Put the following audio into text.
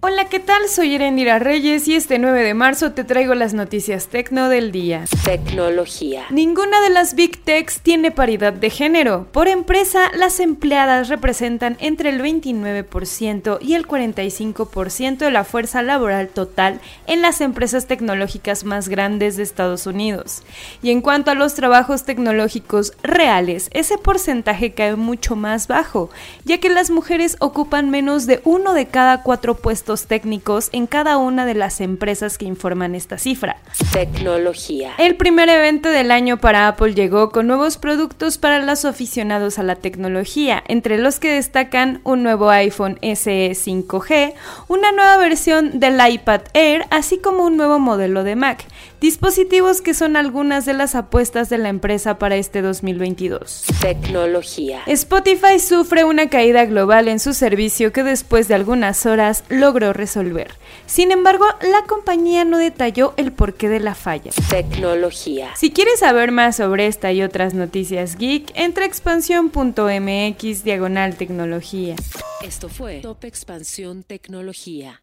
Hola, ¿qué tal? Soy Erendira Reyes y este 9 de marzo te traigo las noticias tecno del día. Tecnología. Ninguna de las Big Techs tiene paridad de género. Por empresa, las empleadas representan entre el 29% y el 45% de la fuerza laboral total en las empresas tecnológicas más grandes de Estados Unidos. Y en cuanto a los trabajos tecnológicos reales, ese porcentaje cae mucho más bajo, ya que las mujeres ocupan menos de uno de cada cuatro puestos técnicos en cada una de las empresas que informan esta cifra. Tecnología. El primer evento del año para Apple llegó con nuevos productos para los aficionados a la tecnología, entre los que destacan un nuevo iPhone SE 5G, una nueva versión del iPad Air, así como un nuevo modelo de Mac, dispositivos que son algunas de las apuestas de la empresa para este 2022. Tecnología. Spotify sufre una caída global en su servicio que después de algunas horas logró resolver. Sin embargo, la compañía no detalló el porqué de la falla. Tecnología. Si quieres saber más sobre esta y otras noticias geek, entra a expansión.mx diagonal tecnología. Esto fue Top Expansión Tecnología.